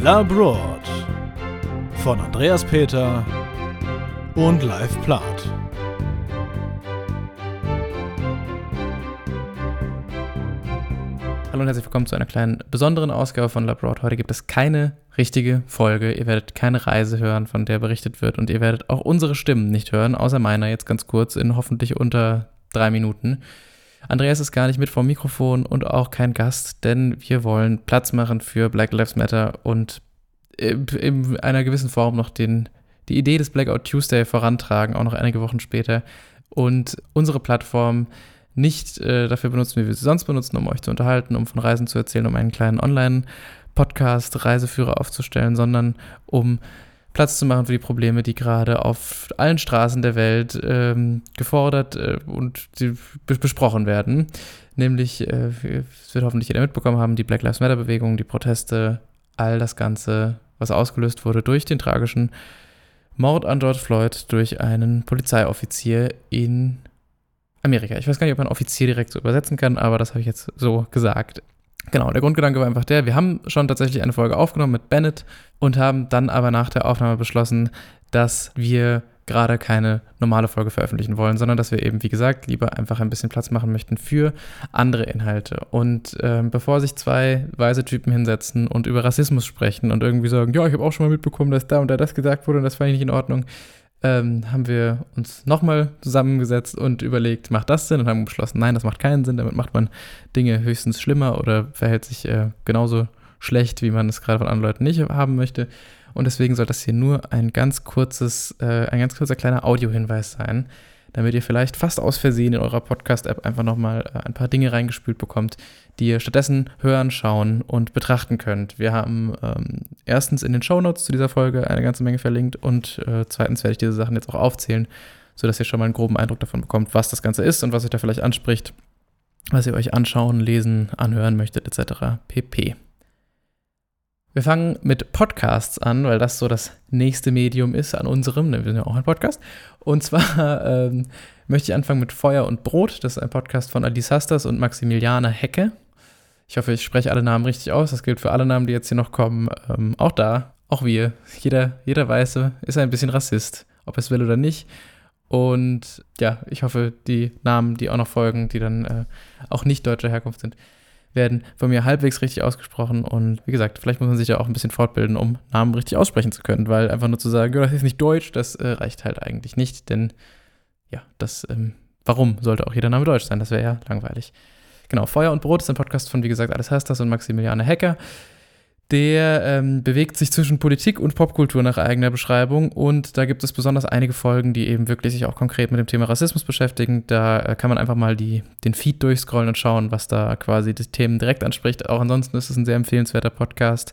Labroad von Andreas Peter und Live Plath. Hallo und herzlich willkommen zu einer kleinen besonderen Ausgabe von Labroad. Heute gibt es keine richtige Folge. Ihr werdet keine Reise hören, von der berichtet wird und ihr werdet auch unsere Stimmen nicht hören, außer meiner jetzt ganz kurz in hoffentlich unter drei Minuten. Andreas ist gar nicht mit vom Mikrofon und auch kein Gast, denn wir wollen Platz machen für Black Lives Matter und in einer gewissen Form noch den, die Idee des Blackout Tuesday vorantragen, auch noch einige Wochen später. Und unsere Plattform nicht äh, dafür benutzen, wie wir sie sonst benutzen, um euch zu unterhalten, um von Reisen zu erzählen, um einen kleinen Online-Podcast, Reiseführer aufzustellen, sondern um Platz zu machen für die Probleme, die gerade auf allen Straßen der Welt ähm, gefordert äh, und besprochen werden. Nämlich, äh, es wird hoffentlich jeder mitbekommen haben, die Black Lives Matter-Bewegung, die Proteste, all das Ganze, was ausgelöst wurde durch den tragischen Mord an George Floyd durch einen Polizeioffizier in Amerika. Ich weiß gar nicht, ob man Offizier direkt so übersetzen kann, aber das habe ich jetzt so gesagt. Genau, der Grundgedanke war einfach der, wir haben schon tatsächlich eine Folge aufgenommen mit Bennett und haben dann aber nach der Aufnahme beschlossen, dass wir gerade keine normale Folge veröffentlichen wollen, sondern dass wir eben, wie gesagt, lieber einfach ein bisschen Platz machen möchten für andere Inhalte. Und ähm, bevor sich zwei weise Typen hinsetzen und über Rassismus sprechen und irgendwie sagen, ja, ich habe auch schon mal mitbekommen, dass da und da das gesagt wurde und das fand ich nicht in Ordnung, ähm, haben wir uns nochmal zusammengesetzt und überlegt, macht das Sinn? Und haben beschlossen, nein, das macht keinen Sinn. Damit macht man Dinge höchstens schlimmer oder verhält sich äh, genauso schlecht, wie man es gerade von anderen Leuten nicht haben möchte. Und deswegen soll das hier nur ein ganz kurzes, äh, ein ganz kurzer kleiner Audiohinweis sein, damit ihr vielleicht fast aus Versehen in eurer Podcast-App einfach nochmal äh, ein paar Dinge reingespült bekommt, die ihr stattdessen hören, schauen und betrachten könnt. Wir haben ähm, erstens in den Shownotes zu dieser Folge eine ganze Menge verlinkt und äh, zweitens werde ich diese Sachen jetzt auch aufzählen, sodass ihr schon mal einen groben Eindruck davon bekommt, was das Ganze ist und was euch da vielleicht anspricht, was ihr euch anschauen, lesen, anhören möchtet, etc. pp. Wir fangen mit Podcasts an, weil das so das nächste Medium ist an unserem. Ne, wir sind ja auch ein Podcast. Und zwar ähm, möchte ich anfangen mit Feuer und Brot. Das ist ein Podcast von Alice Hastas und Maximiliane Hecke. Ich hoffe, ich spreche alle Namen richtig aus. Das gilt für alle Namen, die jetzt hier noch kommen. Ähm, auch da, auch wir. Jeder, jeder Weiße ist ein bisschen Rassist, ob es will oder nicht. Und ja, ich hoffe, die Namen, die auch noch folgen, die dann äh, auch nicht deutscher Herkunft sind, werden von mir halbwegs richtig ausgesprochen. Und wie gesagt, vielleicht muss man sich ja auch ein bisschen fortbilden, um Namen richtig aussprechen zu können, weil einfach nur zu sagen, das ist nicht Deutsch, das äh, reicht halt eigentlich nicht, denn ja, das, ähm, warum sollte auch jeder Name Deutsch sein? Das wäre ja langweilig. Genau, Feuer und Brot ist ein Podcast von, wie gesagt, Alles Hastas und Maximiliane Hecker. Der ähm, bewegt sich zwischen Politik und Popkultur nach eigener Beschreibung und da gibt es besonders einige Folgen, die eben wirklich sich auch konkret mit dem Thema Rassismus beschäftigen. Da äh, kann man einfach mal die, den Feed durchscrollen und schauen, was da quasi die Themen direkt anspricht. Auch ansonsten ist es ein sehr empfehlenswerter Podcast,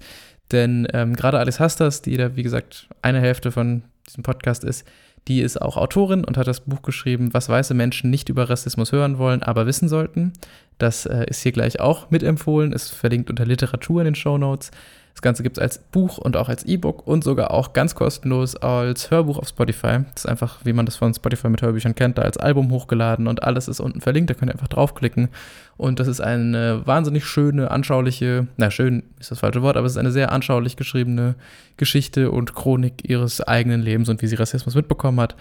denn ähm, gerade Alice Hastas, die da wie gesagt eine Hälfte von diesem Podcast ist, die ist auch Autorin und hat das Buch geschrieben, was weiße Menschen nicht über Rassismus hören wollen, aber wissen sollten. Das äh, ist hier gleich auch mitempfohlen, ist verlinkt unter Literatur in den Show Notes. Das Ganze gibt es als Buch und auch als E-Book und sogar auch ganz kostenlos als Hörbuch auf Spotify. Das ist einfach, wie man das von Spotify mit Hörbüchern kennt, da als Album hochgeladen und alles ist unten verlinkt. Da könnt ihr einfach draufklicken. Und das ist eine wahnsinnig schöne, anschauliche, na schön ist das falsche Wort, aber es ist eine sehr anschaulich geschriebene Geschichte und Chronik ihres eigenen Lebens und wie sie Rassismus mitbekommen hat.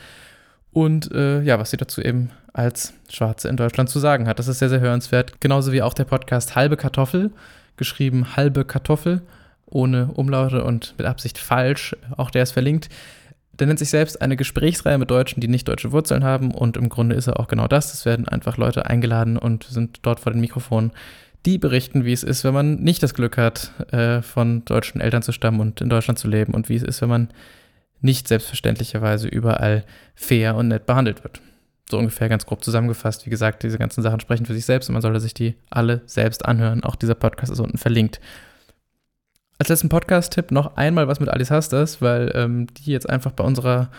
Und äh, ja, was sie dazu eben als Schwarze in Deutschland zu sagen hat. Das ist sehr, sehr hörenswert. Genauso wie auch der Podcast Halbe Kartoffel, geschrieben Halbe Kartoffel ohne Umlaute und mit Absicht falsch. Auch der ist verlinkt. Der nennt sich selbst eine Gesprächsreihe mit Deutschen, die nicht deutsche Wurzeln haben. Und im Grunde ist er auch genau das. Es werden einfach Leute eingeladen und sind dort vor den Mikrofonen, die berichten, wie es ist, wenn man nicht das Glück hat, äh, von deutschen Eltern zu stammen und in Deutschland zu leben. Und wie es ist, wenn man nicht selbstverständlicherweise überall fair und nett behandelt wird. So ungefähr ganz grob zusammengefasst. Wie gesagt, diese ganzen Sachen sprechen für sich selbst und man sollte sich die alle selbst anhören. Auch dieser Podcast ist unten verlinkt. Als letzten Podcast-Tipp noch einmal was mit Alice Hastas, weil ähm, die jetzt einfach bei unserer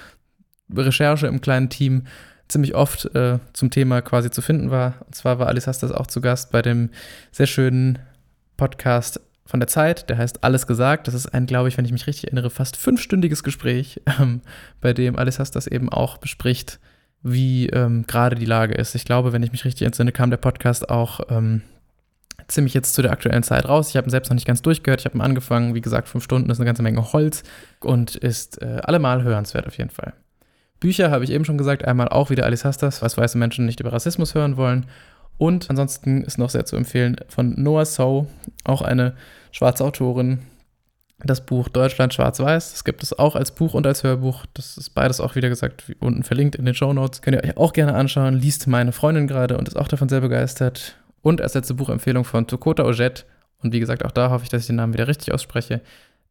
Recherche im kleinen Team ziemlich oft äh, zum Thema quasi zu finden war. Und zwar war Alice Hastas auch zu Gast bei dem sehr schönen Podcast von der Zeit, der heißt Alles gesagt. Das ist ein, glaube ich, wenn ich mich richtig erinnere, fast fünfstündiges Gespräch, ähm, bei dem Alice Hastas eben auch bespricht, wie ähm, gerade die Lage ist. Ich glaube, wenn ich mich richtig entsinne, kam der Podcast auch ähm, ziemlich jetzt zu der aktuellen Zeit raus. Ich habe ihn selbst noch nicht ganz durchgehört. Ich habe ihn angefangen. Wie gesagt, fünf Stunden ist eine ganze Menge Holz und ist äh, allemal hörenswert auf jeden Fall. Bücher habe ich eben schon gesagt. Einmal auch wieder Alice Hastas, was weiße Menschen nicht über Rassismus hören wollen. Und ansonsten ist noch sehr zu empfehlen von Noah So, auch eine schwarze Autorin. Das Buch Deutschland schwarz-weiß. Das gibt es auch als Buch und als Hörbuch. Das ist beides auch wieder gesagt unten verlinkt in den Show Notes. Könnt ihr euch auch gerne anschauen. Liest meine Freundin gerade und ist auch davon sehr begeistert. Und als letzte Buchempfehlung von Tokota Ojet. Und wie gesagt, auch da hoffe ich, dass ich den Namen wieder richtig ausspreche.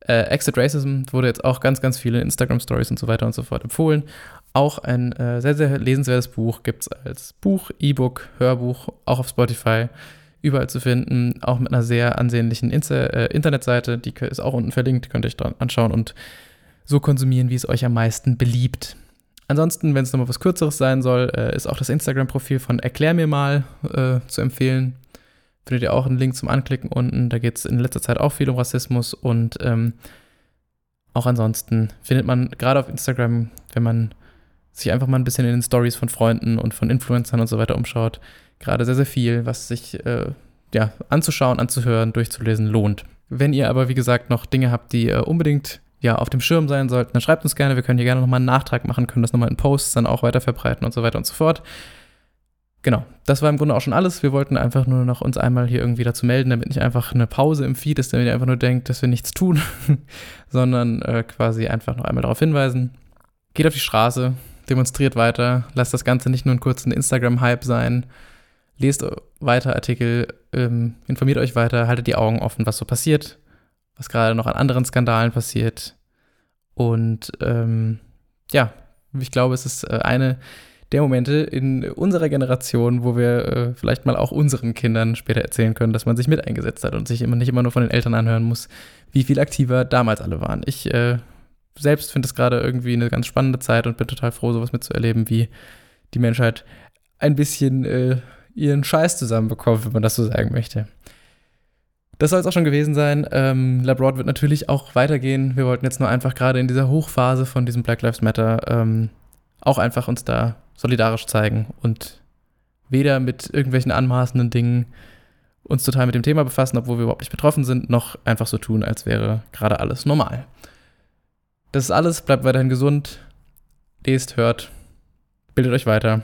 Äh, Exit Racism wurde jetzt auch ganz, ganz viele Instagram-Stories und so weiter und so fort empfohlen. Auch ein äh, sehr, sehr lesenswertes Buch gibt es als Buch, E-Book, Hörbuch, auch auf Spotify, überall zu finden, auch mit einer sehr ansehnlichen Insta äh, Internetseite, die ist auch unten verlinkt, könnt ihr euch dran anschauen und so konsumieren, wie es euch am meisten beliebt. Ansonsten, wenn es nochmal was Kürzeres sein soll, äh, ist auch das Instagram-Profil von Erklär mir mal äh, zu empfehlen. Findet ihr auch einen Link zum Anklicken unten. Da geht es in letzter Zeit auch viel um Rassismus und ähm, auch ansonsten findet man gerade auf Instagram, wenn man sich einfach mal ein bisschen in den Stories von Freunden und von Influencern und so weiter umschaut, gerade sehr, sehr viel, was sich äh, ja, anzuschauen, anzuhören, durchzulesen lohnt. Wenn ihr aber, wie gesagt, noch Dinge habt, die äh, unbedingt ja, auf dem Schirm sein sollten, dann schreibt uns gerne. Wir können hier gerne nochmal einen Nachtrag machen, können das nochmal in Posts dann auch weiter verbreiten und so weiter und so fort. Genau, das war im Grunde auch schon alles. Wir wollten einfach nur noch uns einmal hier irgendwie dazu melden, damit nicht einfach eine Pause im Feed ist, damit ihr einfach nur denkt, dass wir nichts tun, sondern äh, quasi einfach noch einmal darauf hinweisen. Geht auf die Straße, demonstriert weiter, lasst das Ganze nicht nur einen kurzen Instagram-Hype sein, lest weiter Artikel, ähm, informiert euch weiter, haltet die Augen offen, was so passiert, was gerade noch an anderen Skandalen passiert. Und ähm, ja, ich glaube, es ist äh, eine der Momente in unserer Generation, wo wir äh, vielleicht mal auch unseren Kindern später erzählen können, dass man sich mit eingesetzt hat und sich immer nicht immer nur von den Eltern anhören muss, wie viel aktiver damals alle waren. Ich äh, selbst finde es gerade irgendwie eine ganz spannende Zeit und bin total froh, sowas mitzuerleben, wie die Menschheit ein bisschen äh, ihren Scheiß zusammenbekommt, wenn man das so sagen möchte. Das soll es auch schon gewesen sein. Ähm, Labroad wird natürlich auch weitergehen. Wir wollten jetzt nur einfach gerade in dieser Hochphase von diesem Black Lives Matter ähm, auch einfach uns da solidarisch zeigen und weder mit irgendwelchen anmaßenden Dingen uns total mit dem Thema befassen, obwohl wir überhaupt nicht betroffen sind, noch einfach so tun, als wäre gerade alles normal. Das ist alles. Bleibt weiterhin gesund. Lest, hört, bildet euch weiter.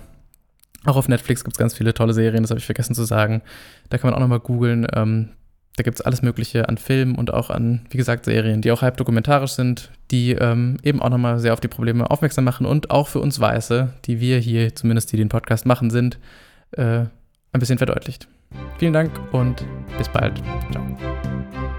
Auch auf Netflix gibt es ganz viele tolle Serien, das habe ich vergessen zu sagen. Da kann man auch nochmal googeln. Ähm, da gibt es alles Mögliche an Filmen und auch an, wie gesagt, Serien, die auch halb dokumentarisch sind, die ähm, eben auch nochmal sehr auf die Probleme aufmerksam machen und auch für uns Weiße, die wir hier, zumindest die den Podcast machen, sind, äh, ein bisschen verdeutlicht. Vielen Dank und bis bald. Ciao.